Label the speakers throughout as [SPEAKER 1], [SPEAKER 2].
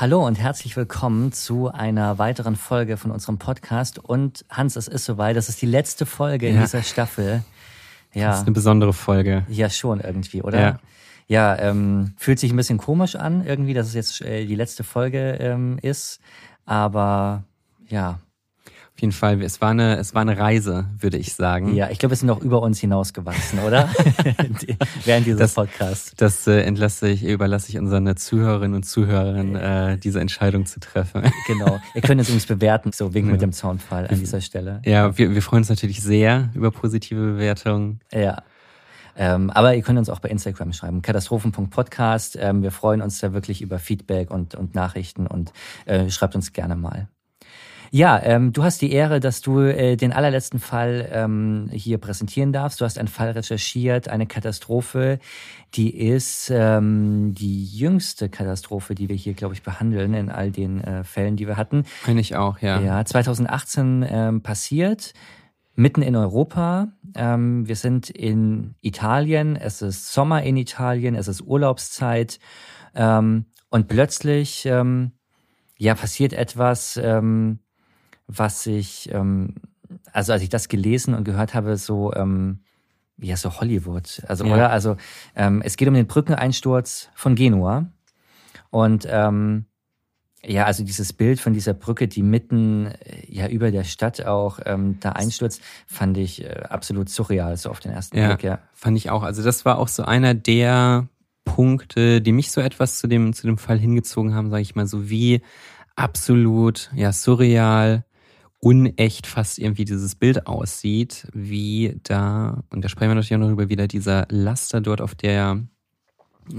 [SPEAKER 1] Hallo und herzlich willkommen zu einer weiteren Folge von unserem Podcast. Und Hans, es ist soweit, das ist die letzte Folge ja. in dieser Staffel.
[SPEAKER 2] Ja. Das ist eine besondere Folge.
[SPEAKER 1] Ja, schon irgendwie, oder? Ja. Ja, ähm, fühlt sich ein bisschen komisch an, irgendwie, dass es jetzt äh, die letzte Folge ähm, ist. Aber ja,
[SPEAKER 2] auf jeden Fall, es war eine, es war eine Reise, würde ich sagen.
[SPEAKER 1] Ja, ich glaube, wir sind noch über uns hinausgewachsen, oder? Während dieses
[SPEAKER 2] das,
[SPEAKER 1] Podcasts.
[SPEAKER 2] Das äh, entlasse ich, überlasse ich unseren Zuhörerinnen und Zuhörern, äh, diese Entscheidung zu treffen.
[SPEAKER 1] genau. Ihr könnt es übrigens bewerten, so wegen ja. mit dem Soundfall an dieser Stelle.
[SPEAKER 2] Ja, wir, wir freuen uns natürlich sehr über positive Bewertungen.
[SPEAKER 1] Ja. Ähm, aber ihr könnt uns auch bei Instagram schreiben, katastrophen.podcast. Ähm, wir freuen uns da wirklich über Feedback und, und Nachrichten und äh, schreibt uns gerne mal. Ja, ähm, du hast die Ehre, dass du äh, den allerletzten Fall ähm, hier präsentieren darfst. Du hast einen Fall recherchiert, eine Katastrophe, die ist ähm, die jüngste Katastrophe, die wir hier, glaube ich, behandeln in all den äh, Fällen, die wir hatten.
[SPEAKER 2] Meine ich auch, ja.
[SPEAKER 1] Ja, 2018 ähm, passiert mitten in Europa. Ähm, wir sind in Italien, es ist Sommer in Italien, es ist Urlaubszeit ähm, und plötzlich ähm, ja passiert etwas, ähm, was ich, ähm, also als ich das gelesen und gehört habe, so, ähm, ja, so Hollywood. Also, ja. oder? Also, ähm, es geht um den Brückeneinsturz von Genua. Und ähm, ja, also dieses Bild von dieser Brücke, die mitten äh, ja über der Stadt auch ähm, da einstürzt, fand ich äh, absolut surreal, so auf den ersten
[SPEAKER 2] ja,
[SPEAKER 1] Blick,
[SPEAKER 2] ja. Fand ich auch. Also das war auch so einer der Punkte, die mich so etwas zu dem, zu dem Fall hingezogen haben, sage ich mal, so wie absolut, ja, surreal, unecht fast irgendwie dieses Bild aussieht, wie da, und da sprechen wir natürlich auch noch über wieder dieser Laster dort auf der,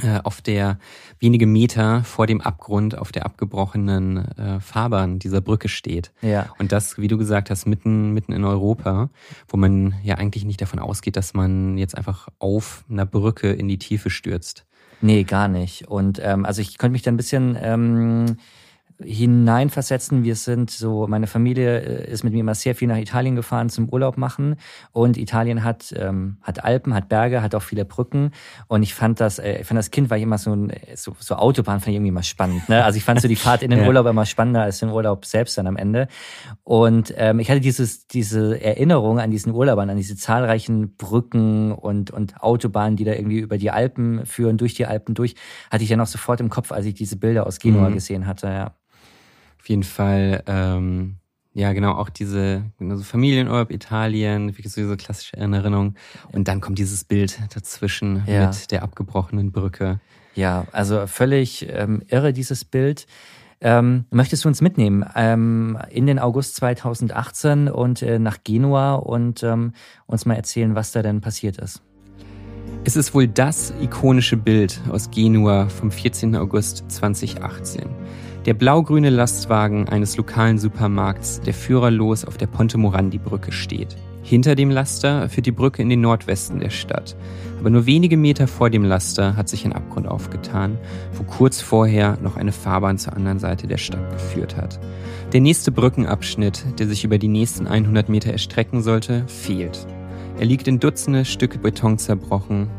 [SPEAKER 2] äh, auf der wenige Meter vor dem Abgrund auf der abgebrochenen äh, Fahrbahn dieser Brücke steht.
[SPEAKER 1] Ja.
[SPEAKER 2] Und das, wie du gesagt hast, mitten, mitten in Europa, wo man ja eigentlich nicht davon ausgeht, dass man jetzt einfach auf einer Brücke in die Tiefe stürzt.
[SPEAKER 1] Nee, gar nicht. Und ähm, also ich könnte mich da ein bisschen ähm, hineinversetzen. Wir sind so, meine Familie äh, ist mit mir immer sehr viel nach Italien gefahren zum Urlaub machen und Italien hat ähm, hat Alpen, hat Berge, hat auch viele Brücken und ich fand das, äh, ich fand das Kind war ich immer so ein so, so Autobahn fand ich irgendwie immer spannend. Ne? Also ich fand so die Fahrt in den ja. Urlaub immer spannender als den Urlaub selbst dann am Ende und ähm, ich hatte dieses diese Erinnerung an diesen Urlaub, an diese zahlreichen Brücken und und Autobahnen, die da irgendwie über die Alpen führen, durch die Alpen durch, hatte ich ja noch sofort im Kopf, als ich diese Bilder aus Genua mhm. gesehen hatte. Ja.
[SPEAKER 2] Auf jeden Fall, ähm, ja, genau, auch diese genau, so Familienurlaub Italien, wie so diese klassische Erinnerung. Und dann kommt dieses Bild dazwischen ja. mit der abgebrochenen Brücke.
[SPEAKER 1] Ja, also völlig ähm, irre, dieses Bild. Ähm, möchtest du uns mitnehmen ähm, in den August 2018 und äh, nach Genua und ähm, uns mal erzählen, was da denn passiert ist?
[SPEAKER 2] Es ist wohl das ikonische Bild aus Genua vom 14. August 2018. Der blau-grüne Lastwagen eines lokalen Supermarkts, der führerlos auf der Ponte Morandi-Brücke steht. Hinter dem Laster führt die Brücke in den Nordwesten der Stadt. Aber nur wenige Meter vor dem Laster hat sich ein Abgrund aufgetan, wo kurz vorher noch eine Fahrbahn zur anderen Seite der Stadt geführt hat. Der nächste Brückenabschnitt, der sich über die nächsten 100 Meter erstrecken sollte, fehlt. Er liegt in Dutzende Stücke Beton zerbrochen,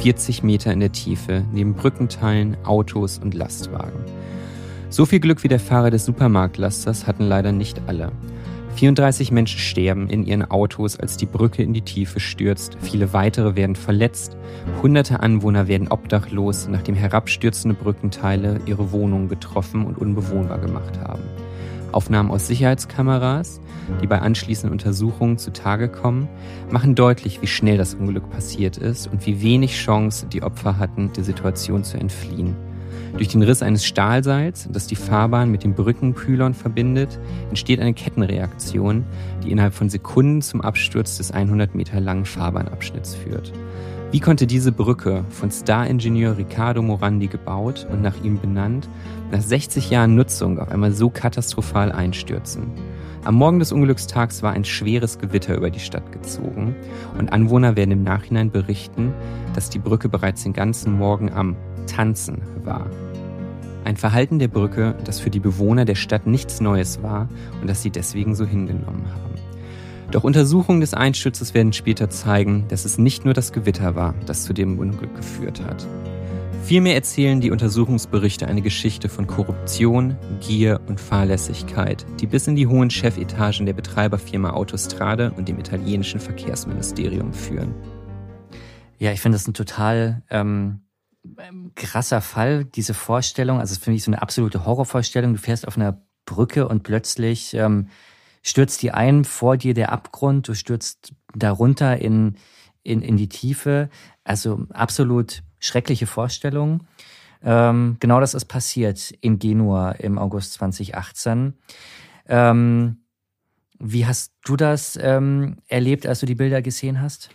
[SPEAKER 2] 40 Meter in der Tiefe, neben Brückenteilen, Autos und Lastwagen. So viel Glück wie der Fahrer des Supermarktlasters hatten leider nicht alle. 34 Menschen sterben in ihren Autos, als die Brücke in die Tiefe stürzt. Viele weitere werden verletzt. Hunderte Anwohner werden obdachlos, nachdem herabstürzende Brückenteile ihre Wohnungen getroffen und unbewohnbar gemacht haben. Aufnahmen aus Sicherheitskameras, die bei anschließenden Untersuchungen zutage kommen, machen deutlich, wie schnell das Unglück passiert ist und wie wenig Chance die Opfer hatten, der Situation zu entfliehen. Durch den Riss eines Stahlseils, das die Fahrbahn mit dem Brückenpylon verbindet, entsteht eine Kettenreaktion, die innerhalb von Sekunden zum Absturz des 100 Meter langen Fahrbahnabschnitts führt. Wie konnte diese Brücke von Star-Ingenieur Ricardo Morandi gebaut und nach ihm benannt, nach 60 Jahren Nutzung auf einmal so katastrophal einstürzen? Am Morgen des Unglückstags war ein schweres Gewitter über die Stadt gezogen und Anwohner werden im Nachhinein berichten, dass die Brücke bereits den ganzen Morgen am Tanzen war. Ein Verhalten der Brücke, das für die Bewohner der Stadt nichts Neues war und das sie deswegen so hingenommen haben. Doch Untersuchungen des Einsturzes werden später zeigen, dass es nicht nur das Gewitter war, das zu dem Unglück geführt hat. Vielmehr erzählen die Untersuchungsberichte eine Geschichte von Korruption, Gier und Fahrlässigkeit, die bis in die hohen Chefetagen der Betreiberfirma Autostrade und dem italienischen Verkehrsministerium führen.
[SPEAKER 1] Ja, ich finde das ein total ähm, krasser Fall, diese Vorstellung. Also es finde ich so eine absolute Horrorvorstellung. Du fährst auf einer Brücke und plötzlich ähm, stürzt die ein, vor dir der Abgrund, du stürzt darunter in, in, in die Tiefe. Also absolut schreckliche Vorstellung. Ähm, genau das ist passiert in Genua im August 2018. Ähm, wie hast du das ähm, erlebt, als du die Bilder gesehen hast?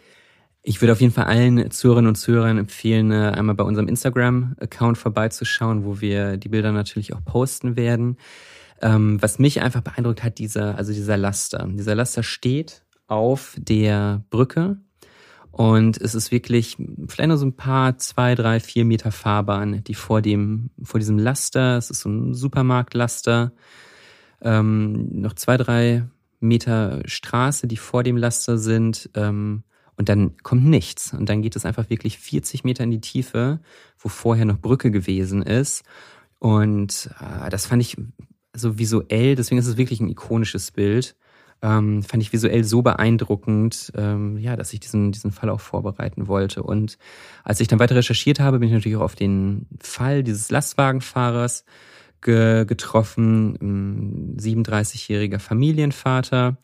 [SPEAKER 2] Ich würde auf jeden Fall allen Zuhörerinnen und Zuhörern empfehlen, äh, einmal bei unserem Instagram-Account vorbeizuschauen, wo wir die Bilder natürlich auch posten werden. Ähm, was mich einfach beeindruckt hat, dieser, also dieser Laster. Dieser Laster steht auf der Brücke und es ist wirklich vielleicht nur so ein paar, zwei, drei, vier Meter Fahrbahn, die vor dem, vor diesem Laster, es ist so ein Supermarktlaster, ähm, noch zwei, drei Meter Straße, die vor dem Laster sind, ähm, und dann kommt nichts. Und dann geht es einfach wirklich 40 Meter in die Tiefe, wo vorher noch Brücke gewesen ist. Und äh, das fand ich so visuell, deswegen ist es wirklich ein ikonisches Bild ähm, fand ich visuell so beeindruckend, ähm, ja, dass ich diesen, diesen Fall auch vorbereiten wollte. Und als ich dann weiter recherchiert habe, bin ich natürlich auch auf den Fall dieses Lastwagenfahrers ge getroffen, 37-jähriger Familienvater,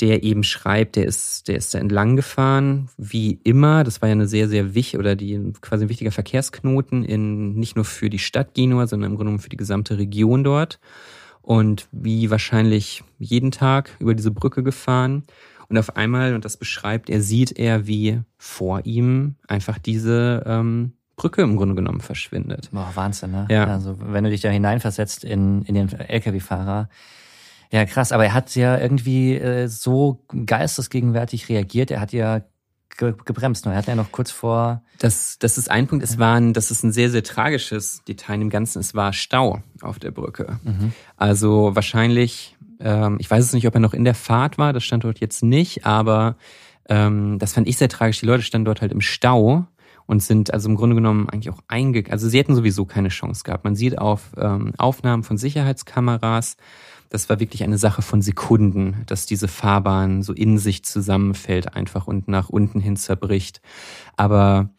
[SPEAKER 2] der eben schreibt, der ist, der ist da entlang gefahren, wie immer. Das war ja eine sehr, sehr wichtig oder die quasi ein wichtiger Verkehrsknoten in nicht nur für die Stadt Genua, sondern im Grunde genommen für die gesamte Region dort und wie wahrscheinlich jeden Tag über diese Brücke gefahren. Und auf einmal, und das beschreibt er, sieht er, wie vor ihm einfach diese ähm, Brücke im Grunde genommen verschwindet.
[SPEAKER 1] Boah, Wahnsinn, ne?
[SPEAKER 2] Ja.
[SPEAKER 1] Also wenn du dich da hineinversetzt in, in den Lkw-Fahrer. Ja, krass, aber er hat ja irgendwie äh, so geistesgegenwärtig reagiert. Er hat ja gebremst. Er hat ja noch kurz vor.
[SPEAKER 2] Das, das ist ein Punkt. Es war ein, das ist ein sehr, sehr tragisches Detail im Ganzen. Es war Stau auf der Brücke. Mhm. Also wahrscheinlich, ähm, ich weiß es nicht, ob er noch in der Fahrt war. Das stand dort jetzt nicht, aber ähm, das fand ich sehr tragisch. Die Leute standen dort halt im Stau und sind also im Grunde genommen eigentlich auch eingegangen. Also sie hätten sowieso keine Chance gehabt. Man sieht auf ähm, Aufnahmen von Sicherheitskameras, das war wirklich eine Sache von Sekunden, dass diese Fahrbahn so in sich zusammenfällt einfach und nach unten hin zerbricht. Aber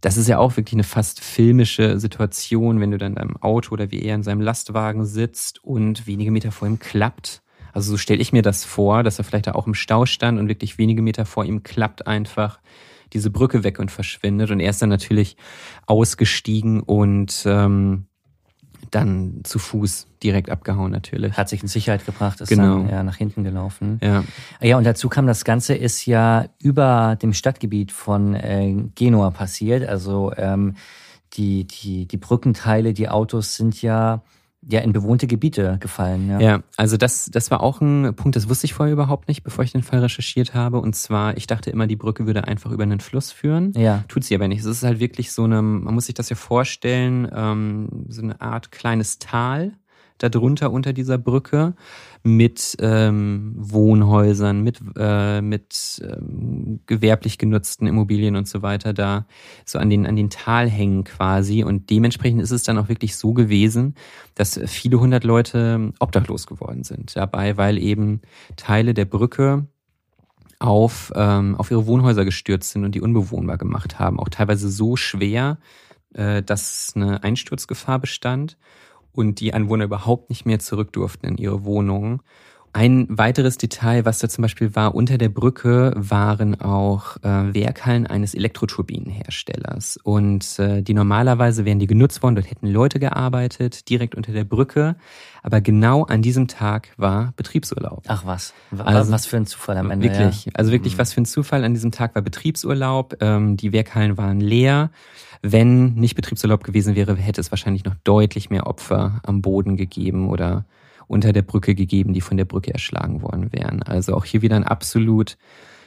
[SPEAKER 2] das ist ja auch wirklich eine fast filmische Situation, wenn du dann in deinem Auto oder wie er in seinem Lastwagen sitzt und wenige Meter vor ihm klappt. Also so stelle ich mir das vor, dass er vielleicht da auch im Stau stand und wirklich wenige Meter vor ihm klappt einfach diese Brücke weg und verschwindet. Und er ist dann natürlich ausgestiegen und ähm, dann zu Fuß direkt abgehauen natürlich.
[SPEAKER 1] Hat sich in Sicherheit gebracht, ist
[SPEAKER 2] genau.
[SPEAKER 1] dann ja, nach hinten gelaufen.
[SPEAKER 2] Ja.
[SPEAKER 1] ja, und dazu kam, das Ganze ist ja über dem Stadtgebiet von äh, Genua passiert. Also ähm, die, die, die Brückenteile, die Autos sind ja ja in bewohnte Gebiete gefallen. Ja,
[SPEAKER 2] ja also das, das war auch ein Punkt, das wusste ich vorher überhaupt nicht, bevor ich den Fall recherchiert habe. Und zwar, ich dachte immer, die Brücke würde einfach über einen Fluss führen.
[SPEAKER 1] Ja.
[SPEAKER 2] Tut sie aber nicht. Es ist halt wirklich so eine, man muss sich das ja vorstellen, ähm, so eine Art kleines Tal darunter unter dieser Brücke mit ähm, Wohnhäusern, mit, äh, mit ähm, gewerblich genutzten Immobilien und so weiter da so an den, an den Tal hängen quasi. Und dementsprechend ist es dann auch wirklich so gewesen, dass viele hundert Leute obdachlos geworden sind dabei, weil eben Teile der Brücke auf, ähm, auf ihre Wohnhäuser gestürzt sind und die unbewohnbar gemacht haben. Auch teilweise so schwer, äh, dass eine Einsturzgefahr bestand und die Anwohner überhaupt nicht mehr zurück durften in ihre Wohnungen. Ein weiteres Detail, was da zum Beispiel war, unter der Brücke waren auch äh, Werkhallen eines Elektroturbinenherstellers. Und äh, die normalerweise wären die genutzt worden, dort hätten Leute gearbeitet, direkt unter der Brücke. Aber genau an diesem Tag war Betriebsurlaub.
[SPEAKER 1] Ach was, also, was für ein Zufall am Ende.
[SPEAKER 2] Wirklich,
[SPEAKER 1] ja.
[SPEAKER 2] also wirklich, mhm. was für ein Zufall. An diesem Tag war Betriebsurlaub, ähm, die Werkhallen waren leer. Wenn nicht Betriebsurlaub gewesen wäre, hätte es wahrscheinlich noch deutlich mehr Opfer am Boden gegeben oder unter der Brücke gegeben, die von der Brücke erschlagen worden wären. Also auch hier wieder ein absolut,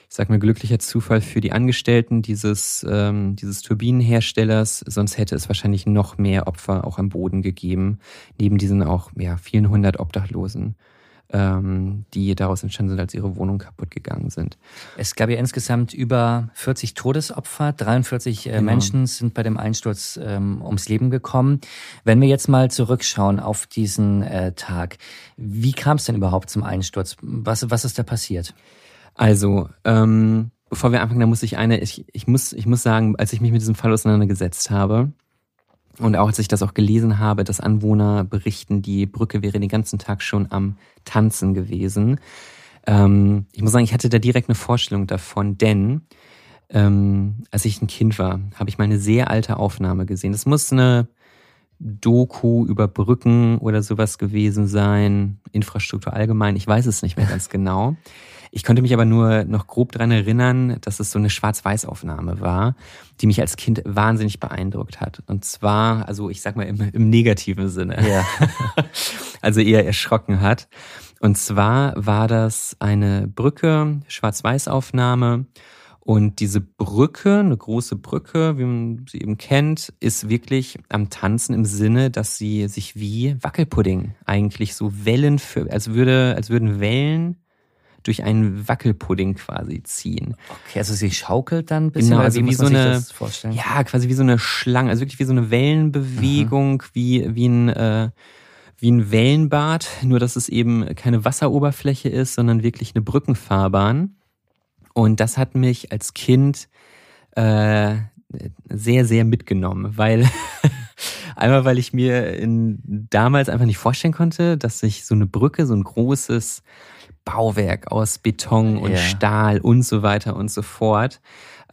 [SPEAKER 2] ich sag mal, glücklicher Zufall für die Angestellten dieses, ähm, dieses Turbinenherstellers. Sonst hätte es wahrscheinlich noch mehr Opfer auch am Boden gegeben, neben diesen auch ja, vielen hundert Obdachlosen ähm, die daraus entstanden sind, als ihre Wohnung kaputt gegangen sind.
[SPEAKER 1] Es gab ja insgesamt über 40 Todesopfer, 43 äh, genau. Menschen sind bei dem Einsturz ähm, ums Leben gekommen. Wenn wir jetzt mal zurückschauen auf diesen äh, Tag, wie kam es denn überhaupt zum Einsturz? Was, was ist da passiert?
[SPEAKER 2] Also, ähm, bevor wir anfangen, da muss ich eine, ich, ich, muss, ich muss sagen, als ich mich mit diesem Fall auseinandergesetzt habe, und auch als ich das auch gelesen habe, dass Anwohner berichten, die Brücke wäre den ganzen Tag schon am Tanzen gewesen. Ähm, ich muss sagen, ich hatte da direkt eine Vorstellung davon, denn ähm, als ich ein Kind war, habe ich mal eine sehr alte Aufnahme gesehen. Das muss eine Doku über Brücken oder sowas gewesen sein, Infrastruktur allgemein, ich weiß es nicht mehr ganz genau. Ich konnte mich aber nur noch grob dran erinnern, dass es so eine Schwarz-Weiß-Aufnahme war, die mich als Kind wahnsinnig beeindruckt hat. Und zwar, also ich sag mal im, im negativen Sinne. Ja. also eher erschrocken hat. Und zwar war das eine Brücke, Schwarz-Weiß-Aufnahme. Und diese Brücke, eine große Brücke, wie man sie eben kennt, ist wirklich am Tanzen im Sinne, dass sie sich wie Wackelpudding eigentlich so Wellen für, als würde, als würden Wellen durch einen Wackelpudding quasi ziehen.
[SPEAKER 1] Okay, also sie schaukelt dann ein bisschen,
[SPEAKER 2] genau, also wie, so eine, ja, quasi wie so eine Schlange, also wirklich wie so eine Wellenbewegung, mhm. wie, wie ein, äh, wie ein Wellenbad, nur dass es eben keine Wasseroberfläche ist, sondern wirklich eine Brückenfahrbahn. Und das hat mich als Kind äh, sehr, sehr mitgenommen, weil einmal, weil ich mir in, damals einfach nicht vorstellen konnte, dass sich so eine Brücke, so ein großes Bauwerk aus Beton und ja. Stahl und so weiter und so fort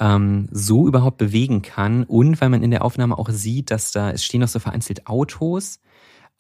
[SPEAKER 2] ähm, so überhaupt bewegen kann und weil man in der Aufnahme auch sieht, dass da es stehen noch so vereinzelt Autos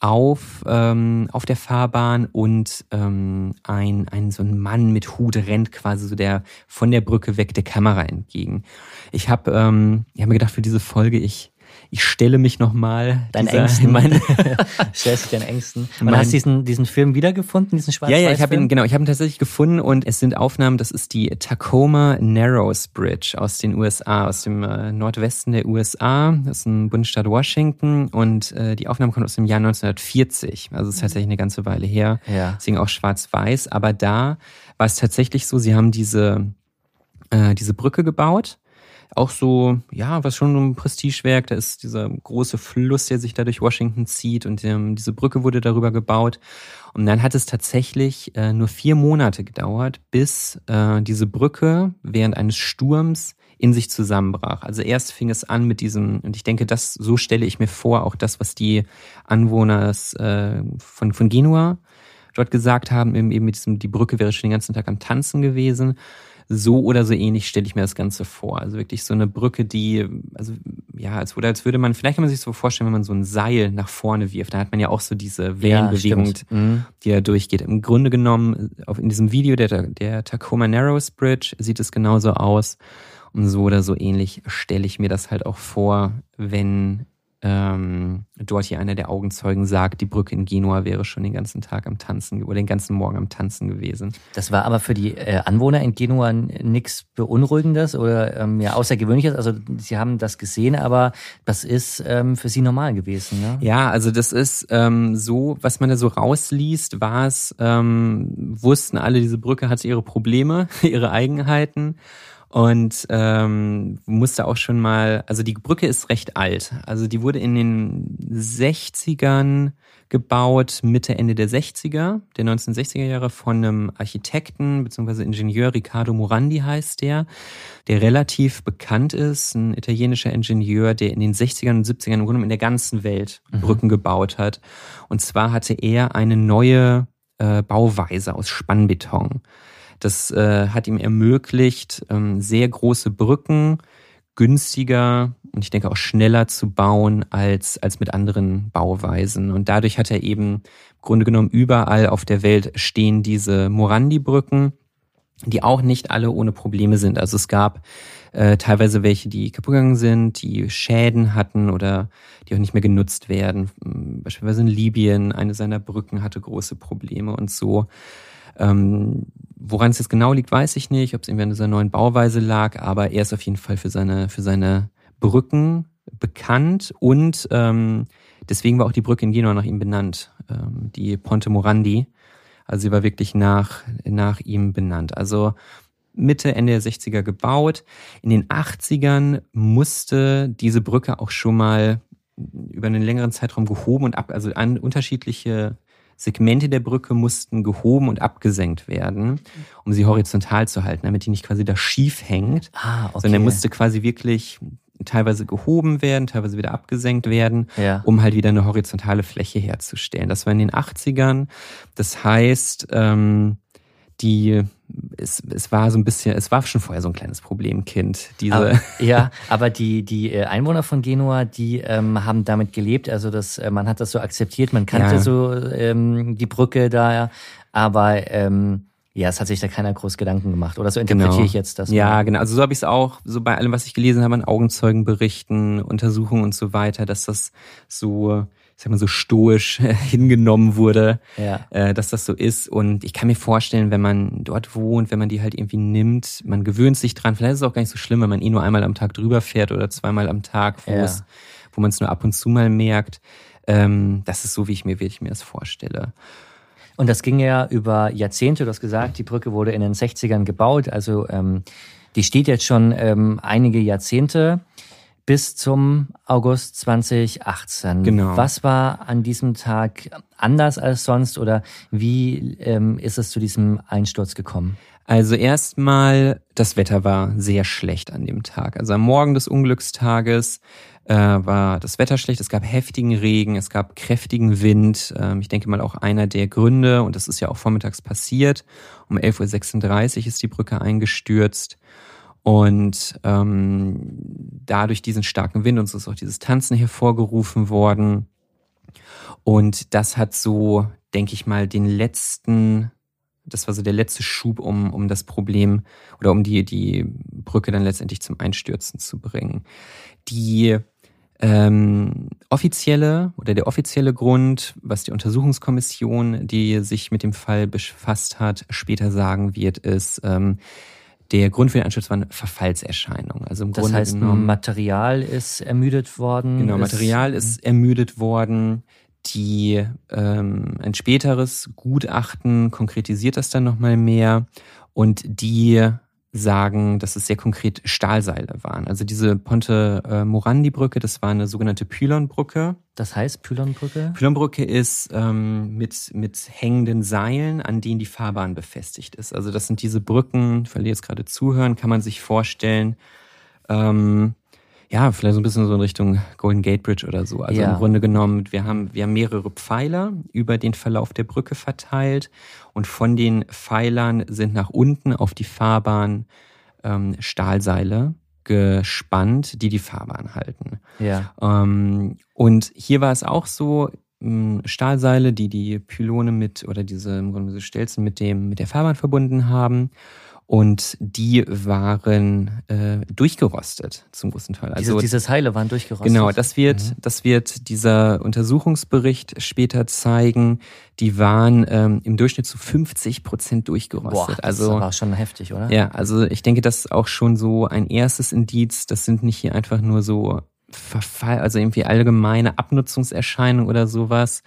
[SPEAKER 2] auf ähm, auf der Fahrbahn und ähm, ein ein so ein Mann mit Hut rennt quasi so der von der Brücke weg der Kamera entgegen. Ich habe ähm, ich hab mir gedacht für diese Folge ich ich stelle mich nochmal.
[SPEAKER 1] Deinen Ängsten. Mein, Stellst dich deinen Ängsten. Und hast diesen, diesen Film wiedergefunden, diesen schwarz
[SPEAKER 2] Ja, ja, ich habe ihn, genau, ich habe ihn tatsächlich gefunden und es sind Aufnahmen, das ist die Tacoma Narrows Bridge aus den USA, aus dem äh, Nordwesten der USA. Das ist ein Bundesstaat Washington und äh, die Aufnahmen kommen aus dem Jahr 1940. Also es ist tatsächlich eine ganze Weile her. Ja. Deswegen auch schwarz-weiß. Aber da war es tatsächlich so, sie haben diese, äh, diese Brücke gebaut auch so, ja, was schon ein Prestigewerk. Da ist dieser große Fluss, der sich da durch Washington zieht und ähm, diese Brücke wurde darüber gebaut. Und dann hat es tatsächlich äh, nur vier Monate gedauert, bis äh, diese Brücke während eines Sturms in sich zusammenbrach. Also erst fing es an mit diesem, und ich denke, das, so stelle ich mir vor, auch das, was die Anwohner äh, von, von Genua dort gesagt haben, eben, eben mit diesem, die Brücke wäre schon den ganzen Tag am Tanzen gewesen so oder so ähnlich stelle ich mir das Ganze vor. Also wirklich so eine Brücke, die, also ja, als würde, als würde man, vielleicht kann man sich so vorstellen, wenn man so ein Seil nach vorne wirft, da hat man ja auch so diese Wellenbewegung, ja, mhm. die da durchgeht. Im Grunde genommen, auf, in diesem Video der, der Tacoma Narrows Bridge sieht es genauso aus. Und so oder so ähnlich stelle ich mir das halt auch vor, wenn ähm, dort hier einer der Augenzeugen sagt, die Brücke in Genua wäre schon den ganzen Tag am Tanzen oder den ganzen Morgen am Tanzen gewesen.
[SPEAKER 1] Das war aber für die äh, Anwohner in Genua nichts Beunruhigendes oder ähm, ja Außergewöhnliches. Also sie haben das gesehen, aber das ist ähm, für sie normal gewesen. Ne?
[SPEAKER 2] Ja, also das ist ähm, so, was man da so rausliest, war es, ähm, wussten alle, diese Brücke hat ihre Probleme, ihre Eigenheiten und ähm, musste auch schon mal, also die Brücke ist recht alt. Also die wurde in den 60ern gebaut, Mitte, Ende der 60er, der 1960er Jahre von einem Architekten bzw. Ingenieur, Riccardo Morandi heißt der, der relativ bekannt ist, ein italienischer Ingenieur, der in den 60ern und 70ern im Grunde in der ganzen Welt mhm. Brücken gebaut hat. Und zwar hatte er eine neue äh, Bauweise aus Spannbeton. Das äh, hat ihm ermöglicht, ähm, sehr große Brücken günstiger und ich denke auch schneller zu bauen als, als mit anderen Bauweisen. Und dadurch hat er eben im Grunde genommen überall auf der Welt stehen diese Morandi-Brücken, die auch nicht alle ohne Probleme sind. Also es gab äh, teilweise welche, die kaputt gegangen sind, die Schäden hatten oder die auch nicht mehr genutzt werden. Beispielsweise in Libyen, eine seiner Brücken hatte große Probleme und so. Ähm, woran es jetzt genau liegt, weiß ich nicht, ob es irgendwie an dieser neuen Bauweise lag, aber er ist auf jeden Fall für seine, für seine Brücken bekannt und ähm, deswegen war auch die Brücke in Genua nach ihm benannt, ähm, die Ponte Morandi. Also sie war wirklich nach, nach ihm benannt. Also Mitte, Ende der 60er gebaut. In den 80ern musste diese Brücke auch schon mal über einen längeren Zeitraum gehoben und ab, also an unterschiedliche Segmente der Brücke mussten gehoben und abgesenkt werden, um sie horizontal zu halten, damit die nicht quasi da schief hängt. Ah, okay. Sondern er musste quasi wirklich teilweise gehoben werden, teilweise wieder abgesenkt werden, ja. um halt wieder eine horizontale Fläche herzustellen. Das war in den 80ern. Das heißt, ähm, die es, es war so ein bisschen, es war schon vorher so ein kleines Problemkind. Diese
[SPEAKER 1] aber, ja, aber die, die äh, Einwohner von Genua, die ähm, haben damit gelebt. Also das, äh, man hat das so akzeptiert, man kannte ja. so ähm, die Brücke da, aber ähm, ja, es hat sich da keiner groß Gedanken gemacht. Oder so interpretiere genau. ich jetzt das.
[SPEAKER 2] Ja, genau. Also so habe ich es auch, so bei allem, was ich gelesen habe an Augenzeugenberichten, Untersuchungen und so weiter, dass das so sag mal so stoisch hingenommen wurde, ja. äh, dass das so ist. Und ich kann mir vorstellen, wenn man dort wohnt, wenn man die halt irgendwie nimmt, man gewöhnt sich dran. Vielleicht ist es auch gar nicht so schlimm, wenn man eh nur einmal am Tag drüber fährt oder zweimal am Tag, wo ja. es, wo man es nur ab und zu mal merkt. Ähm, das ist so, wie ich mir, wie ich mir das vorstelle.
[SPEAKER 1] Und das ging ja über Jahrzehnte. Du hast gesagt, die Brücke wurde in den 60ern gebaut. Also ähm, die steht jetzt schon ähm, einige Jahrzehnte bis zum August 2018. Genau. Was war an diesem Tag anders als sonst oder wie ähm, ist es zu diesem Einsturz gekommen?
[SPEAKER 2] Also erstmal, das Wetter war sehr schlecht an dem Tag. Also am Morgen des Unglückstages äh, war das Wetter schlecht. Es gab heftigen Regen, es gab kräftigen Wind. Ähm, ich denke mal auch einer der Gründe, und das ist ja auch vormittags passiert. Um 11.36 Uhr ist die Brücke eingestürzt. Und ähm, dadurch diesen starken Wind, uns ist auch dieses Tanzen hervorgerufen worden. Und das hat so, denke ich mal, den letzten, das war so der letzte Schub, um, um das Problem oder um die, die Brücke dann letztendlich zum Einstürzen zu bringen. Die ähm, offizielle oder der offizielle Grund, was die Untersuchungskommission, die sich mit dem Fall befasst hat, später sagen wird, ist, ähm, der Grund für den Ansturz waren Verfallserscheinungen.
[SPEAKER 1] Also im das Grunde heißt, genommen, Material ist ermüdet worden.
[SPEAKER 2] Genau, Material ist ermüdet worden. Die ähm, ein späteres Gutachten konkretisiert das dann nochmal mehr und die sagen, dass es sehr konkret Stahlseile waren. Also diese Ponte äh, Morandi-Brücke, das war eine sogenannte Pylonbrücke.
[SPEAKER 1] Das heißt Pylonbrücke?
[SPEAKER 2] Pylonbrücke ist ähm, mit, mit hängenden Seilen, an denen die Fahrbahn befestigt ist. Also das sind diese Brücken, für die jetzt gerade zuhören, kann man sich vorstellen, ähm, ja, vielleicht so ein bisschen so in Richtung Golden Gate Bridge oder so. Also ja. im Grunde genommen, wir haben, wir haben mehrere Pfeiler über den Verlauf der Brücke verteilt und von den Pfeilern sind nach unten auf die Fahrbahn ähm, Stahlseile gespannt, die die Fahrbahn halten. Ja. Ähm, und hier war es auch so, ähm, Stahlseile, die die Pylone mit oder diese, im Grunde diese Stelzen mit dem mit der Fahrbahn verbunden haben und die waren äh, durchgerostet zum großen Teil.
[SPEAKER 1] Also diese, diese Seile waren durchgerostet.
[SPEAKER 2] Genau, das wird, mhm. das wird dieser Untersuchungsbericht später zeigen. Die waren ähm, im Durchschnitt zu 50 Prozent durchgerostet. Boah, das
[SPEAKER 1] also war schon heftig, oder?
[SPEAKER 2] Ja, also ich denke, das ist auch schon so ein erstes Indiz. Das sind nicht hier einfach nur so Verfall, also irgendwie allgemeine Abnutzungserscheinungen oder sowas,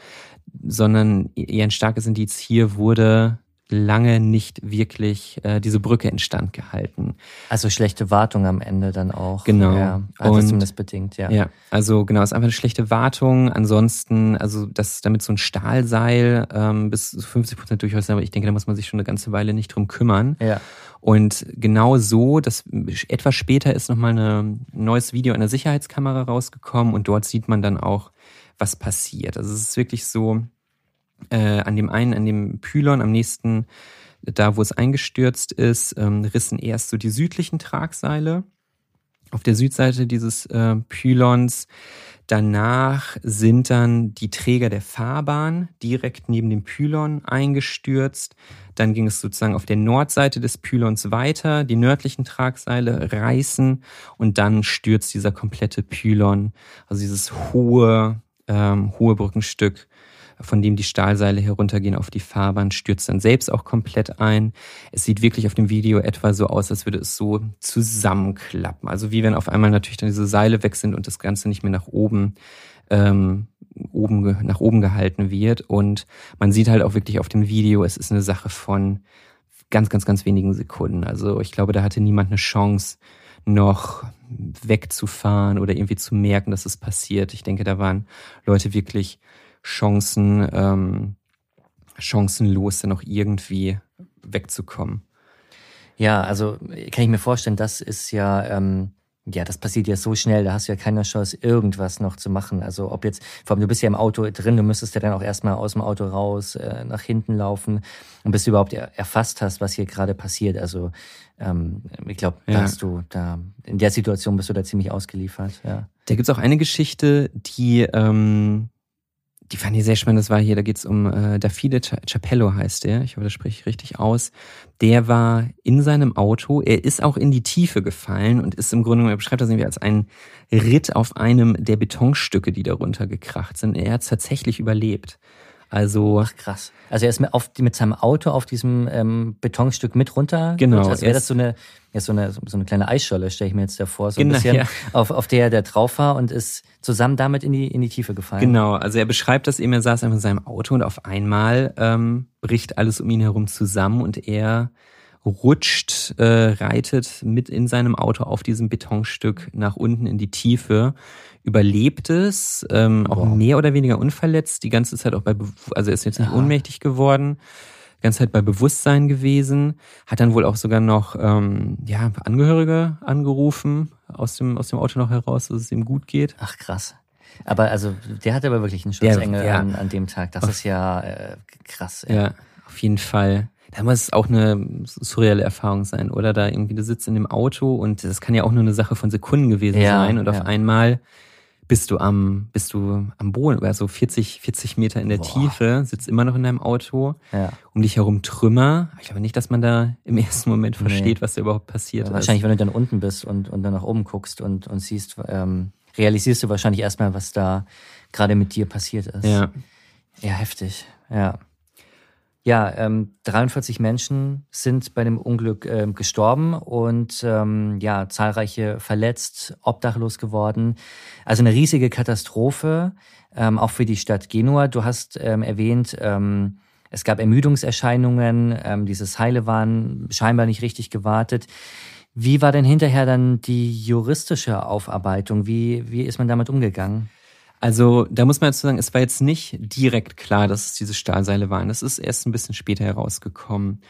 [SPEAKER 2] sondern eher ein starkes Indiz. Hier wurde lange nicht wirklich äh, diese Brücke instand gehalten.
[SPEAKER 1] Also schlechte Wartung am Ende dann auch.
[SPEAKER 2] Genau.
[SPEAKER 1] Ja, also und, zumindest bedingt, ja.
[SPEAKER 2] Ja, also genau, es ist einfach eine schlechte Wartung. Ansonsten, also das damit so ein Stahlseil ähm, bis 50 Prozent durchaus, aber ich denke, da muss man sich schon eine ganze Weile nicht drum kümmern. Ja. Und genau so, das etwas später ist nochmal ein neues Video in der Sicherheitskamera rausgekommen und dort sieht man dann auch, was passiert. Also es ist wirklich so, Äh, an dem einen, an dem Pylon am nächsten, da wo es eingestürzt ist, ähm, rissen erst so die südlichen Tragseile. Auf der Südseite dieses äh, Pylons Danach sind dann die Träger der Fahrbahn direkt neben dem Pylon eingestürzt. Dann ging es sozusagen auf der Nordseite des Pylons weiter. Die nördlichen Tragseile reißen und dann stürzt dieser komplette Pylon, also dieses hohe, ähm, hohe Brückenstück von dem die Stahlseile heruntergehen auf die Fahrbahn, stürzt dann selbst auch komplett ein. Es sieht wirklich auf dem Video etwa so aus, als würde es so zusammenklappen. Also wie wenn auf einmal natürlich dann diese Seile weg sind und das Ganze nicht mehr nach oben ähm, oben nach oben gehalten wird. Und man sieht halt auch wirklich auf dem Video, es ist eine Sache von ganz, ganz, ganz wenigen Sekunden. Also ich glaube, da hatte niemand eine Chance, noch wegzufahren oder irgendwie zu merken, dass es passiert. Ich denke, da waren Leute wirklich Chancen, ähm, chancenlos dann noch irgendwie wegzukommen.
[SPEAKER 1] Ja, also kann ich mir vorstellen, das ist ja, ähm, ja, das passiert ja so schnell, da hast du ja keine Chance, irgendwas noch zu machen. Also ob jetzt, vor allem du bist ja im Auto drin, du müsstest ja dann auch erstmal aus dem Auto raus, äh, nach hinten laufen und bis du überhaupt er erfasst hast, was hier gerade passiert. Also ähm, ich glaube, da ja. hast du da, in der Situation bist du da ziemlich ausgeliefert. Ja.
[SPEAKER 2] Da gibt's auch eine Geschichte, die ähm, die fand ich sehr spannend. Das war hier, da geht's um äh, Davide Capello heißt der. Ich hoffe, das spreche ich richtig aus. Der war in seinem Auto. Er ist auch in die Tiefe gefallen und ist im Grunde, er beschreibt das irgendwie als einen Ritt auf einem der Betonstücke, die darunter gekracht sind. Er hat tatsächlich überlebt. Also
[SPEAKER 1] Ach, krass. Also er ist mit, auf, mit seinem Auto auf diesem ähm, Betonstück mit runter.
[SPEAKER 2] Genau.
[SPEAKER 1] Also wäre das so eine, ja, so eine so eine kleine Eisscholle, stelle ich mir jetzt davor, so ein genau, bisschen, ja. auf, auf der der drauf war und ist zusammen damit in die in die Tiefe gefallen.
[SPEAKER 2] Genau. Also er beschreibt das eben. Er saß einfach in seinem Auto und auf einmal ähm, bricht alles um ihn herum zusammen und er rutscht, äh, reitet mit in seinem Auto auf diesem Betonstück nach unten in die Tiefe überlebt es, ähm, auch wow. mehr oder weniger unverletzt, die ganze Zeit auch bei, also er ist jetzt nicht Aha. ohnmächtig geworden, die ganze Zeit bei Bewusstsein gewesen, hat dann wohl auch sogar noch ähm, ja, Angehörige angerufen aus dem, aus dem Auto noch heraus, dass es ihm gut geht.
[SPEAKER 1] Ach krass. Aber also der hatte aber wirklich einen Schutzengel ja. an, an dem Tag. Das auf, ist ja äh, krass.
[SPEAKER 2] Ja. ja, auf jeden Fall. Da muss es auch eine surreale Erfahrung sein, oder? Da irgendwie, du sitzt in dem Auto und das kann ja auch nur eine Sache von Sekunden gewesen ja, sein und auf einmal bist du am, bist du am Boden, also 40, 40 Meter in der Boah. Tiefe, sitzt immer noch in deinem Auto, ja. um dich herum Trümmer. Ich glaube nicht, dass man da im ersten Moment versteht, nee. was da überhaupt passiert ja,
[SPEAKER 1] Wahrscheinlich, wenn du dann unten bist und, und dann nach oben guckst und, und siehst, ähm, realisierst du wahrscheinlich erstmal, was da gerade mit dir passiert ist.
[SPEAKER 2] Ja.
[SPEAKER 1] Ja, heftig. Ja. Ja, ähm, 43 Menschen sind bei dem Unglück ähm, gestorben und ähm, ja, zahlreiche verletzt, obdachlos geworden. Also eine riesige Katastrophe, ähm, auch für die Stadt Genua. Du hast ähm, erwähnt, ähm, es gab Ermüdungserscheinungen, ähm, dieses Heile waren scheinbar nicht richtig gewartet. Wie war denn hinterher dann die juristische Aufarbeitung? Wie, wie ist man damit umgegangen?
[SPEAKER 2] Also da muss man dazu sagen, es war jetzt nicht direkt klar, dass es diese Stahlseile waren. Das ist erst ein bisschen später herausgekommen.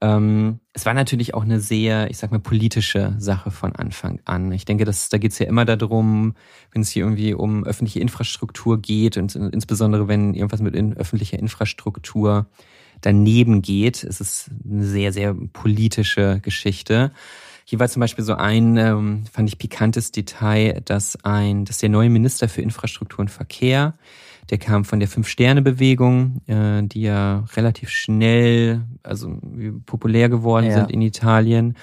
[SPEAKER 2] Ähm, es war natürlich auch eine sehr, ich sag mal, politische Sache von Anfang an. Ich denke, dass, da geht es ja immer darum, wenn es hier irgendwie um öffentliche Infrastruktur geht und insbesondere wenn irgendwas mit in, öffentlicher Infrastruktur daneben geht, ist es eine sehr, sehr politische Geschichte. Hier war zum Beispiel so ein, ähm, fand ich pikantes Detail, dass ein, dass der neue Minister für Infrastruktur und Verkehr, der kam von der Fünf-Sterne-Bewegung, äh, die ja relativ schnell, also populär geworden ja. sind in Italien.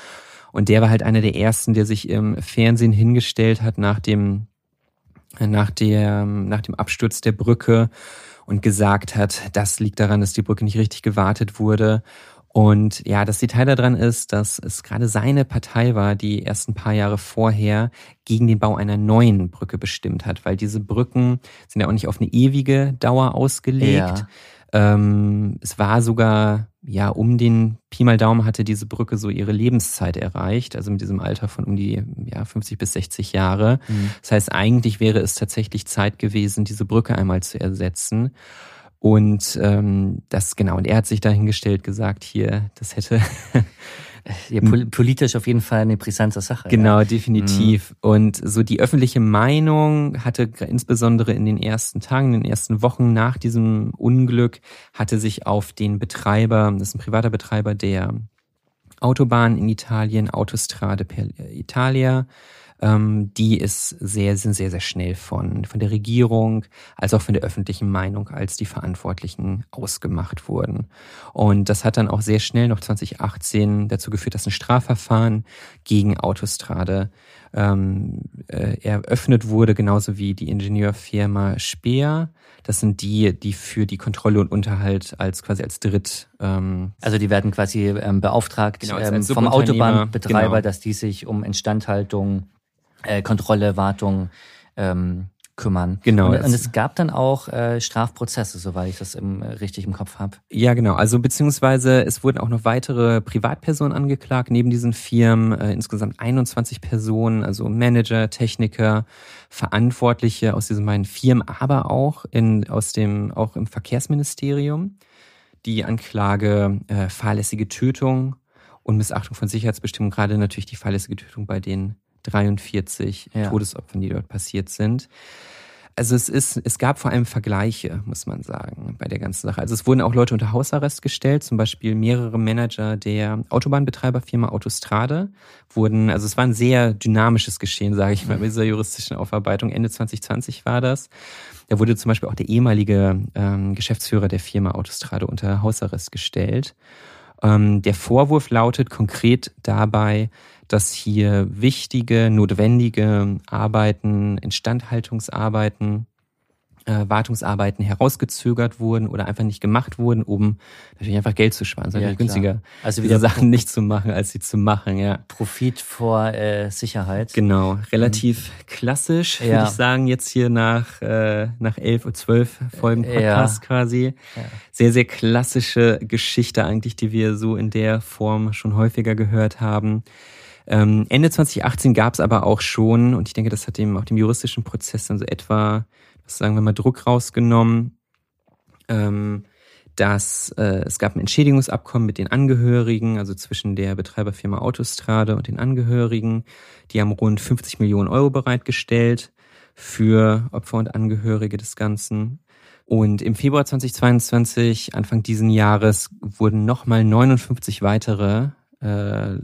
[SPEAKER 2] Und der war halt einer der ersten, der sich im Fernsehen hingestellt hat nach dem, nach der, nach dem Absturz der Brücke und gesagt hat, das liegt daran, dass die Brücke nicht richtig gewartet wurde und ja, das Detail daran ist, dass es gerade seine Partei war, die ersten paar Jahre vorher gegen den Bau einer neuen Brücke bestimmt hat, weil diese Brücken sind ja auch nicht auf eine ewige Dauer ausgelegt. Ja. Ähm, es war sogar, ja, um den Pi mal Daumen hatte diese Brücke so ihre Lebenszeit erreicht, also mit diesem Alter von um die ja, 50 bis 60 Jahre. Mhm. Das heißt, eigentlich wäre es tatsächlich Zeit gewesen, diese Brücke einmal zu ersetzen. Und ähm, das genau, und er hat sich dahingestellt gesagt, hier, das hätte,
[SPEAKER 1] ja, politisch auf jeden Fall eine brisante Sache.
[SPEAKER 2] Genau, ja. definitiv. Mhm. Und so die öffentliche Meinung hatte insbesondere in den ersten Tagen, in den ersten Wochen nach diesem Unglück, hatte sich auf den Betreiber, das ist ein privater Betreiber der Autobahn in Italien, Autostrade per Italia, ähm, die ist sehr, sind sehr, sehr schnell von, von der Regierung als auch von der öffentlichen Meinung als die Verantwortlichen ausgemacht wurden. Und das hat dann auch sehr schnell noch 2018 dazu geführt, dass ein Strafverfahren gegen Autostrade ähm, äh, eröffnet wurde, genauso wie die Ingenieurfirma Speer. Das sind die, die für die Kontrolle und Unterhalt als quasi als Dritt.
[SPEAKER 1] Ähm, also die werden quasi ähm, beauftragt genau, als, als ähm, vom Autobahnbetreiber, genau. dass die sich um Instandhaltung äh, Kontrolle, Wartung ähm, kümmern.
[SPEAKER 2] Genau.
[SPEAKER 1] Und, und, es gab dann auch äh, Strafprozesse, soweit ich das im, richtig im Kopf habe.
[SPEAKER 2] Ja, genau. Also beziehungsweise es wurden auch noch weitere Privatpersonen angeklagt, neben diesen Firmen, äh, insgesamt 21 Personen, also Manager, Techniker, Verantwortliche aus diesen beiden Firmen, aber auch in, aus dem, auch im Verkehrsministerium. Die Anklage äh, fahrlässige Tötung und Missachtung von Sicherheitsbestimmungen, gerade natürlich die fahrlässige Tötung bei den 43 ja. Todesopfern, die dort passiert sind. Also es ist, es gab vor allem Vergleiche, muss man sagen, bei der ganzen Sache. Also es wurden auch Leute unter Hausarrest gestellt, zum Beispiel mehrere Manager der Autobahnbetreiberfirma Autostrade wurden, also es war ein sehr dynamisches Geschehen, sage ich mal, bei dieser juristischen Aufarbeitung. Ende 2020 war das. Da wurde zum Beispiel auch der ehemalige ähm, Geschäftsführer der Firma Autostrade unter Hausarrest gestellt. Ähm, der Vorwurf lautet konkret dabei, dass hier wichtige, notwendige Arbeiten, Instandhaltungsarbeiten, äh, Wartungsarbeiten herausgezögert wurden oder einfach nicht gemacht wurden, um natürlich einfach Geld zu sparen. Es ist ja, günstiger, also wieder Sachen nicht zu machen, als sie zu machen. Ja.
[SPEAKER 1] Profit vor äh, Sicherheit.
[SPEAKER 2] Genau, relativ mhm. klassisch, ja. würde ich sagen, jetzt hier nach, äh, nach elf oder zwölf Folgen Podcast ja. quasi. Sehr, sehr klassische Geschichte eigentlich, die wir so in der Form schon häufiger gehört haben. Ähm, Ende 2018 gab es aber auch schon, und ich denke, das hat dem auch dem juristischen Prozess dann so etwa, sagen wir mal, Druck rausgenommen, ähm, dass äh, es gab ein Entschädigungsabkommen mit den Angehörigen, also zwischen der Betreiberfirma Autostrade und den Angehörigen. Die haben rund 50 Millionen Euro bereitgestellt für Opfer und Angehörige des Ganzen. Und im Februar 2022, Anfang diesen Jahres, wurden nochmal 59 weitere äh,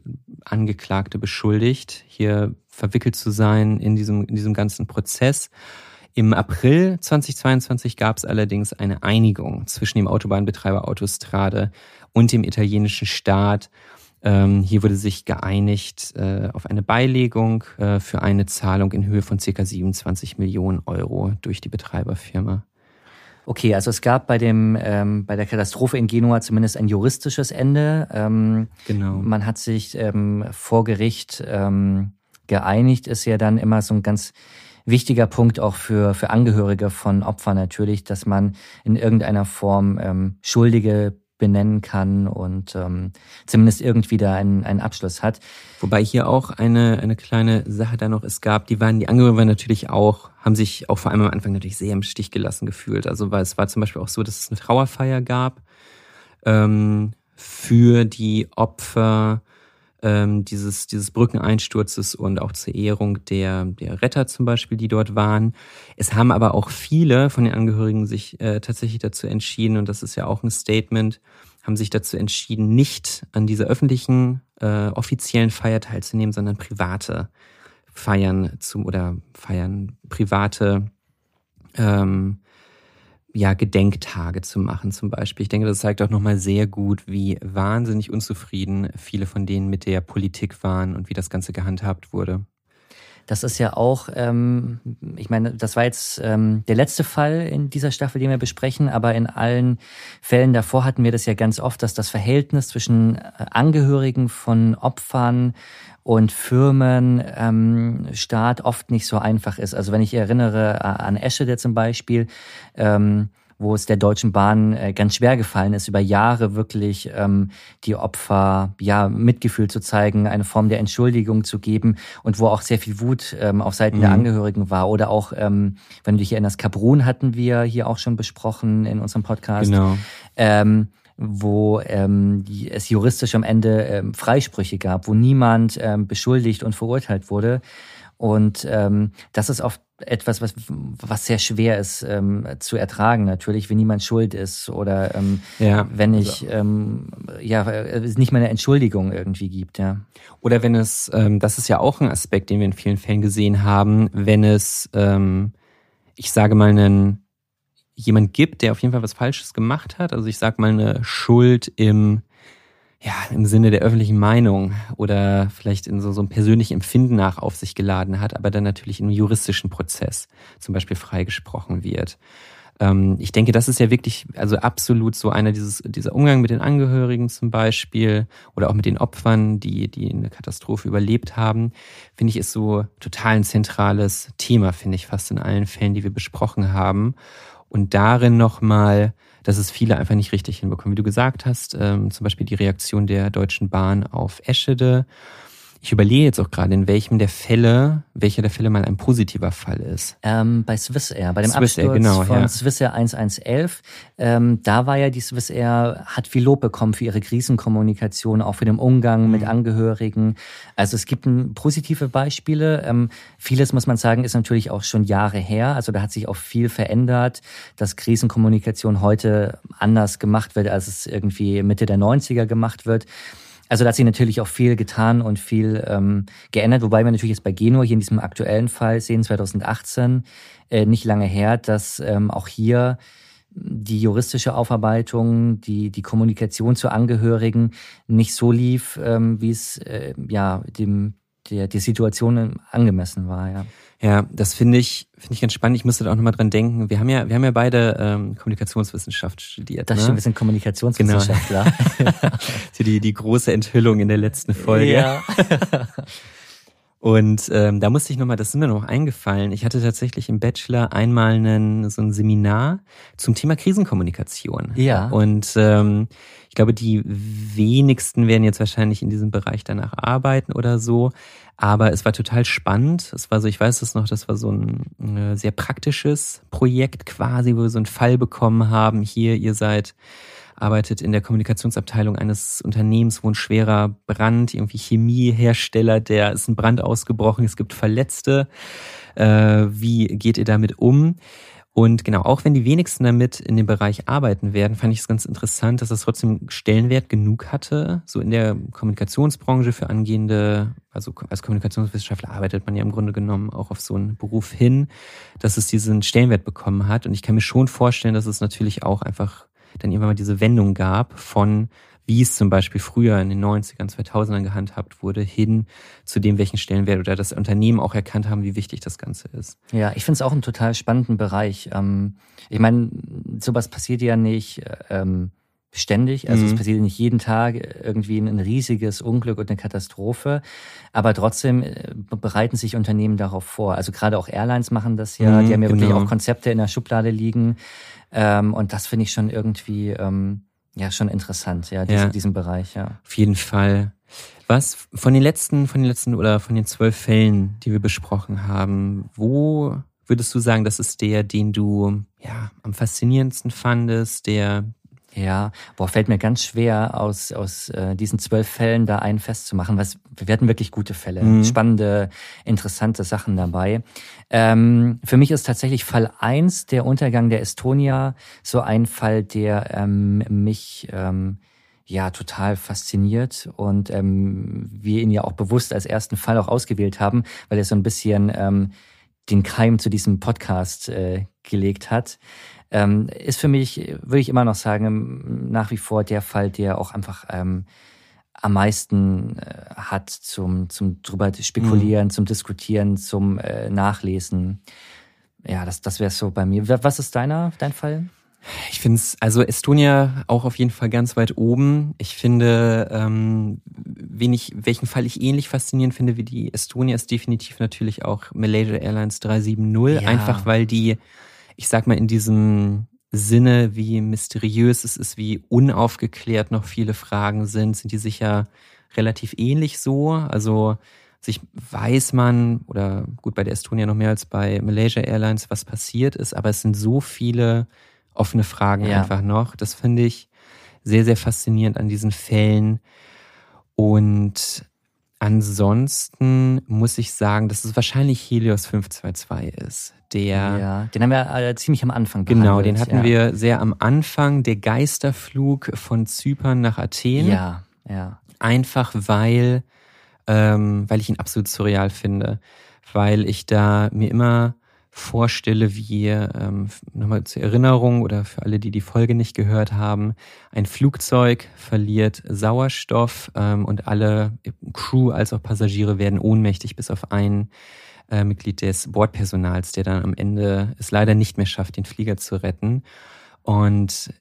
[SPEAKER 2] Angeklagte beschuldigt, hier verwickelt zu sein in diesem, in diesem ganzen Prozess. Im April 2022 gab es allerdings eine Einigung zwischen dem Autobahnbetreiber Autostrade und dem italienischen Staat. Ähm, hier wurde sich geeinigt äh, auf eine Beilegung äh, für eine Zahlung in Höhe von ca. 27 Millionen Euro durch die Betreiberfirma.
[SPEAKER 1] Okay, also es gab bei dem ähm, bei der Katastrophe in Genua zumindest ein juristisches Ende. Ähm, genau. Man hat sich ähm, vor Gericht ähm, geeinigt, ist ja dann immer so ein ganz wichtiger Punkt auch für für Angehörige von Opfern natürlich, dass man in irgendeiner Form ähm, Schuldige benennen kann und ähm, zumindest irgendwie da einen, einen Abschluss hat.
[SPEAKER 2] Wobei hier auch eine, eine kleine Sache da noch es gab, die waren, die Angehörigen waren natürlich auch, haben sich auch vor allem am Anfang natürlich sehr im Stich gelassen gefühlt. Also weil es war zum Beispiel auch so, dass es eine Trauerfeier gab ähm, für die Opfer ähm, dieses, dieses Brückeneinsturzes und auch zur Ehrung der, der Retter zum Beispiel, die dort waren. Es haben aber auch viele von den Angehörigen sich äh, tatsächlich dazu entschieden, und das ist ja auch ein Statement, haben sich dazu entschieden, nicht an dieser öffentlichen, äh, offiziellen Feier teilzunehmen, sondern private Feiern zum oder feiern private ähm, ja, Gedenktage zu machen zum Beispiel. Ich denke, das zeigt auch nochmal sehr gut, wie wahnsinnig unzufrieden viele von denen mit der Politik waren und wie das Ganze gehandhabt wurde.
[SPEAKER 1] Das ist ja auch, ähm, ich meine, das war jetzt ähm, der letzte Fall in dieser Staffel, den wir besprechen, aber in allen Fällen davor hatten wir das ja ganz oft, dass das Verhältnis zwischen äh, Angehörigen von Opfern und Firmen, ähm, Staat oft nicht so einfach ist. Also wenn ich erinnere an Eschede zum Beispiel, ähm, wo es der Deutschen Bahn äh, ganz schwer gefallen ist, über Jahre wirklich ähm, die Opfer ja Mitgefühl zu zeigen, eine Form der Entschuldigung zu geben und wo auch sehr viel Wut ähm, auf Seiten mhm. der Angehörigen war. Oder auch, ähm, wenn du dich erinnerst, Kaprun hatten wir hier auch schon besprochen in unserem Podcast. Genau. Ähm, wo ähm, es juristisch am Ende ähm, Freisprüche gab, wo niemand ähm, beschuldigt und verurteilt wurde. Und ähm, das ist oft etwas, was, was sehr schwer ist ähm, zu ertragen, natürlich, wenn niemand schuld ist oder ähm, ja, wenn ich also. ähm, ja es nicht mal eine Entschuldigung irgendwie gibt, ja.
[SPEAKER 2] Oder wenn es, ähm, das ist ja auch ein Aspekt, den wir in vielen Fällen gesehen haben, wenn es, ähm, ich sage mal, einen jemand gibt, der auf jeden Fall was Falsches gemacht hat. Also ich sag mal eine Schuld im ja, im Sinne der öffentlichen Meinung oder vielleicht in so, so einem persönlichen Empfinden nach auf sich geladen hat, aber dann natürlich im juristischen Prozess zum Beispiel freigesprochen wird. Ähm, ich denke, das ist ja wirklich, also absolut so einer dieses, dieser Umgang mit den Angehörigen zum Beispiel oder auch mit den Opfern, die, die eine Katastrophe überlebt haben, finde ich, ist so total ein zentrales Thema, finde ich, fast in allen Fällen, die wir besprochen haben. Und darin nochmal dass es viele einfach nicht richtig hinbekommen. Wie du gesagt hast, ähm, zum Beispiel die Reaktion der Deutschen Bahn auf Eschede ich überlege jetzt auch gerade, in welchem der Fälle, welcher der Fälle mal ein positiver Fall ist.
[SPEAKER 1] Ähm, bei Swissair, bei dem Swiss Absturz genau, von ja. Swissair 1111. Ähm, da war ja die Swissair, hat viel Lob bekommen für ihre Krisenkommunikation, auch für den Umgang mhm. mit Angehörigen. Also es gibt ein, positive Beispiele. Ähm, vieles, muss man sagen, ist natürlich auch schon Jahre her. Also da hat sich auch viel verändert, dass Krisenkommunikation heute anders gemacht wird, als es irgendwie Mitte der 90er gemacht wird. Also da hat sich natürlich auch viel getan und viel ähm, geändert, wobei wir natürlich jetzt bei Genua hier in diesem aktuellen Fall sehen, 2018, äh, nicht lange her, dass ähm, auch hier die juristische Aufarbeitung, die, die Kommunikation zu Angehörigen nicht so lief, ähm, wie es äh, ja dem der, der Situation angemessen war, ja.
[SPEAKER 2] Ja, das finde ich, finde ich ganz spannend. Ich musste da auch nochmal dran denken. Wir haben ja, wir haben ja beide ähm, Kommunikationswissenschaft studiert.
[SPEAKER 1] Das ne? stimmt, wir sind Kommunikationswissenschaftler.
[SPEAKER 2] Genau. die, die große Enthüllung in der letzten Folge. Ja. Und ähm, da musste ich nochmal, das ist mir noch eingefallen, ich hatte tatsächlich im Bachelor einmal einen, so ein Seminar zum Thema Krisenkommunikation.
[SPEAKER 1] Ja.
[SPEAKER 2] Und ähm, ich glaube, die wenigsten werden jetzt wahrscheinlich in diesem Bereich danach arbeiten oder so. Aber es war total spannend. Es war so, ich weiß es noch, das war so ein, ein sehr praktisches Projekt quasi, wo wir so einen Fall bekommen haben. Hier, ihr seid arbeitet in der Kommunikationsabteilung eines Unternehmens, wo ein schwerer Brand, irgendwie Chemiehersteller, der ist ein Brand ausgebrochen, es gibt Verletzte. Äh, wie geht ihr damit um? Und genau, auch wenn die wenigsten damit in dem Bereich arbeiten werden, fand ich es ganz interessant, dass es trotzdem Stellenwert genug hatte. So in der Kommunikationsbranche für angehende, also als Kommunikationswissenschaftler arbeitet man ja im Grunde genommen auch auf so einen Beruf hin, dass es diesen Stellenwert bekommen hat. Und ich kann mir schon vorstellen, dass es natürlich auch einfach dann irgendwann mal diese Wendung gab von wie es zum Beispiel früher in den 90ern, 2000ern gehandhabt wurde, hin zu dem, welchen Stellenwert oder das Unternehmen auch erkannt haben, wie wichtig das Ganze ist.
[SPEAKER 1] Ja, ich finde es auch einen total spannenden Bereich. Ähm, ich meine, sowas passiert ja nicht ähm, ständig, also mhm. es passiert nicht jeden Tag irgendwie ein riesiges Unglück und eine Katastrophe, aber trotzdem äh, bereiten sich Unternehmen darauf vor. Also gerade auch Airlines machen das ja, mhm, die haben ja genau. wirklich auch Konzepte in der Schublade liegen ähm, und das finde ich schon irgendwie ähm, ja schon interessant, ja, diese, ja, diesen Bereich, ja.
[SPEAKER 2] Auf jeden Fall. Was von den letzten, von den letzten oder von den zwölf Fällen, die wir besprochen haben, wo würdest du sagen, das ist der, den du ja am faszinierendsten fandest, der
[SPEAKER 1] ja, boah, fällt mir ganz schwer, aus, aus äh, diesen zwölf Fällen da einen festzumachen. Was, wir hatten wirklich gute Fälle, mhm. spannende, interessante Sachen dabei. Ähm, für mich ist tatsächlich Fall eins der Untergang der Estonia, so ein Fall, der ähm, mich ähm, ja total fasziniert und ähm, wir ihn ja auch bewusst als ersten Fall auch ausgewählt haben, weil er so ein bisschen ähm, den Keim zu diesem Podcast äh, gelegt hat ähm, ist für mich, würde ich immer noch sagen, nach wie vor der Fall, der auch einfach ähm, am meisten äh, hat zum, zum drüber spekulieren, mhm. zum Diskutieren, zum äh, Nachlesen. Ja, das, das wäre so bei mir. Was ist deiner, dein Fall?
[SPEAKER 2] Ich finde es, also Estonia auch auf jeden Fall ganz weit oben. Ich finde, ähm, wen ich, welchen Fall ich ähnlich faszinierend finde wie die Estonia, ist definitiv natürlich auch Malaysia Airlines 370. Ja. Einfach weil die ich sag mal, in diesem Sinne, wie mysteriös es ist, wie unaufgeklärt noch viele Fragen sind, sind die sicher relativ ähnlich so. Also sich weiß man, oder gut, bei der Estonia noch mehr als bei Malaysia Airlines, was passiert ist, aber es sind so viele offene Fragen ja. einfach noch. Das finde ich sehr, sehr faszinierend an diesen Fällen. Und ansonsten muss ich sagen, dass es wahrscheinlich Helios 522 ist. Der,
[SPEAKER 1] ja, den haben wir ziemlich am Anfang
[SPEAKER 2] Genau, den hatten ja. wir sehr am Anfang. Der Geisterflug von Zypern nach Athen.
[SPEAKER 1] Ja, ja.
[SPEAKER 2] Einfach weil, ähm, weil ich ihn absolut surreal finde. Weil ich da mir immer vorstelle, wie ähm, nochmal zur Erinnerung oder für alle, die die Folge nicht gehört haben, ein Flugzeug verliert Sauerstoff ähm, und alle Crew als auch Passagiere werden ohnmächtig, bis auf ein äh, Mitglied des Bordpersonals, der dann am Ende es leider nicht mehr schafft, den Flieger zu retten. Und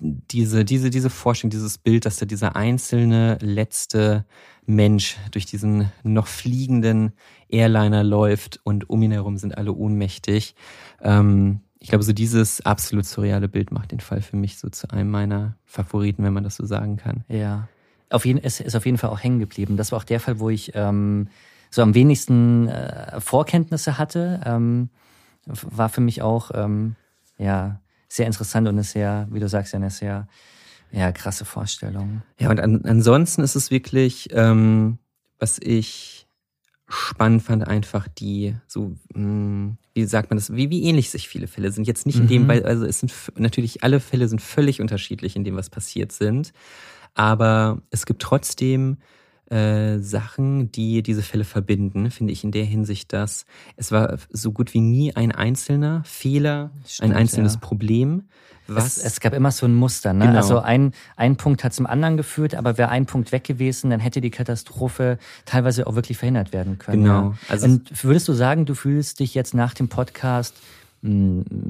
[SPEAKER 2] diese, diese, diese Forschung, dieses Bild, dass da dieser einzelne letzte Mensch durch diesen noch fliegenden Airliner läuft und um ihn herum sind alle ohnmächtig. Ähm, ich glaube, so dieses absolut surreale Bild macht den Fall für mich so zu einem meiner Favoriten, wenn man das so sagen kann.
[SPEAKER 1] Ja. Auf jeden, es ist auf jeden Fall auch hängen geblieben. Das war auch der Fall, wo ich ähm, so am wenigsten äh, Vorkenntnisse hatte. Ähm, war für mich auch ähm, ja sehr interessant und eine sehr, wie du sagst, eine sehr ja, krasse Vorstellung.
[SPEAKER 2] Ja, und an, ansonsten ist es wirklich, ähm, was ich spannend fand, einfach die, so, mh, hm, wie sagt man das, wie, wie ähnlich sich viele Fälle sind. Jetzt nicht in dem, mhm. weil, also es sind natürlich alle Fälle sind völlig unterschiedlich in dem, was passiert sind. Aber es gibt trotzdem äh, Sachen, die diese Fälle verbinden, finde ich in der Hinsicht, dass es war so gut wie nie ein einzelner Fehler, Stimmt, ein einzelnes ja. Problem.
[SPEAKER 1] Was? Es, es, gab immer so ein Muster. Ne? Genau. Also ein, ein Punkt hat zum anderen geführt, aber wäre ein Punkt weg gewesen, dann hätte die Katastrophe teilweise auch wirklich verhindert werden können. Genau. Ja. Also Und würdest du sagen, du fühlst dich jetzt nach dem Podcast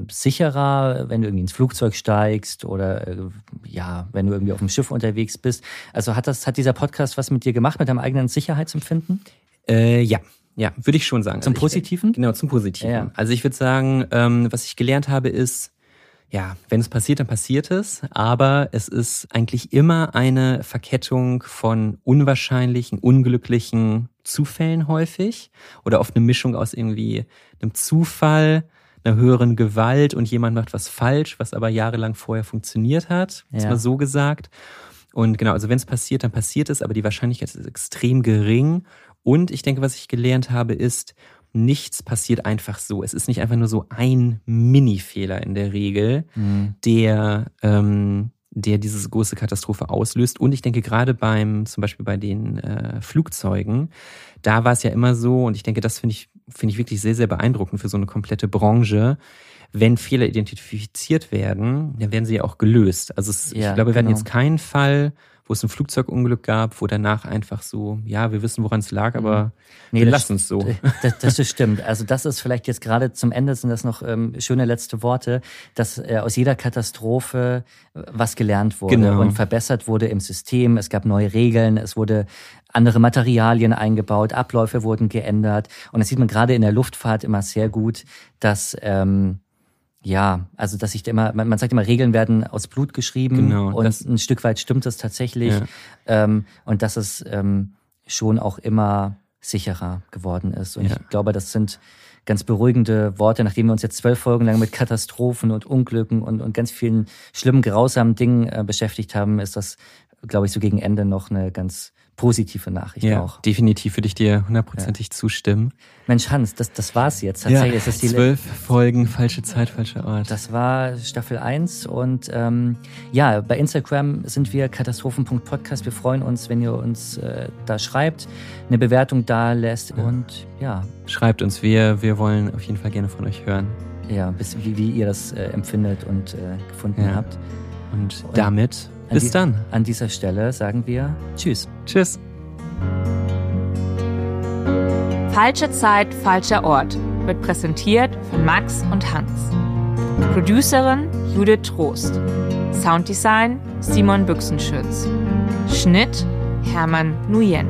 [SPEAKER 1] sicherer, wenn du irgendwie ins Flugzeug steigst oder äh, ja, wenn du irgendwie auf dem Schiff unterwegs bist. Also hat das, hat dieser Podcast was mit dir gemacht, mit deinem eigenen Sicherheitsempfinden?
[SPEAKER 2] Äh, ja. Ja, würde ich schon sagen.
[SPEAKER 1] Zum
[SPEAKER 2] also
[SPEAKER 1] Positiven?
[SPEAKER 2] Ich, genau, zum Positiven. Ja. Also ich würde sagen, ähm, was ich gelernt habe, ist, ja, wenn es passiert, dann passiert es, aber es ist eigentlich immer eine Verkettung von unwahrscheinlichen, unglücklichen Zufällen häufig oder oft eine Mischung aus irgendwie einem Zufall, einer höheren Gewalt und jemand macht was falsch, was aber jahrelang vorher funktioniert hat, ja. ist mal so gesagt. Und genau, also wenn es passiert, dann passiert es, aber die Wahrscheinlichkeit ist extrem gering. Und ich denke, was ich gelernt habe, ist, nichts passiert einfach so. Es ist nicht einfach nur so ein Mini-Fehler in der Regel, mhm. der, ähm, der diese große Katastrophe auslöst. Und ich denke gerade beim, zum Beispiel bei den äh, Flugzeugen, da war es ja immer so, und ich denke, das finde ich finde ich wirklich sehr, sehr beeindruckend für so eine komplette Branche. Wenn Fehler identifiziert werden, dann werden sie ja auch gelöst. Also es, ja, ich glaube, wir genau. werden jetzt keinen Fall wo es ein Flugzeugunglück gab, wo danach einfach so, ja, wir wissen, woran es lag, aber mhm. nee, wir lassen es so.
[SPEAKER 1] Das, das, das stimmt. Also das ist vielleicht jetzt gerade zum Ende sind das noch ähm, schöne letzte Worte, dass äh, aus jeder Katastrophe äh, was gelernt wurde genau. und verbessert wurde im System. Es gab neue Regeln, es wurde andere Materialien eingebaut, Abläufe wurden geändert. Und das sieht man gerade in der Luftfahrt immer sehr gut, dass ähm, ja, also dass ich immer, man, man sagt immer, Regeln werden aus Blut geschrieben genau, und ein Stück weit stimmt das tatsächlich. Ja. Ähm, und dass es ähm, schon auch immer sicherer geworden ist. Und ja. ich glaube, das sind ganz beruhigende Worte, nachdem wir uns jetzt zwölf Folgen lang mit Katastrophen und Unglücken und, und ganz vielen schlimmen, grausamen Dingen äh, beschäftigt haben, ist das, glaube ich, so gegen Ende noch eine ganz positive Nachricht ja, auch.
[SPEAKER 2] Definitiv würde ich dir hundertprozentig ja. zustimmen.
[SPEAKER 1] Mensch, Hans, das, das war's jetzt.
[SPEAKER 2] Tatsächlich. Ja, das die zwölf Folgen, falsche Zeit, falscher Ort.
[SPEAKER 1] Das war Staffel 1 und ähm, ja, bei Instagram sind wir katastrophen.podcast. Wir freuen uns, wenn ihr uns äh, da schreibt, eine Bewertung da lässt ja. und ja.
[SPEAKER 2] Schreibt uns, wir, wir wollen auf jeden Fall gerne von euch hören.
[SPEAKER 1] Ja, bis, wie, wie ihr das äh, empfindet und äh, gefunden habt.
[SPEAKER 2] Und, und damit bis die, dann.
[SPEAKER 1] An dieser Stelle sagen wir Tschüss.
[SPEAKER 2] Tschüss.
[SPEAKER 3] Falsche Zeit, falscher Ort wird präsentiert von Max und Hans. Producerin Judith Trost. Sounddesign Simon Büchsenschütz. Schnitt Hermann Nuyen.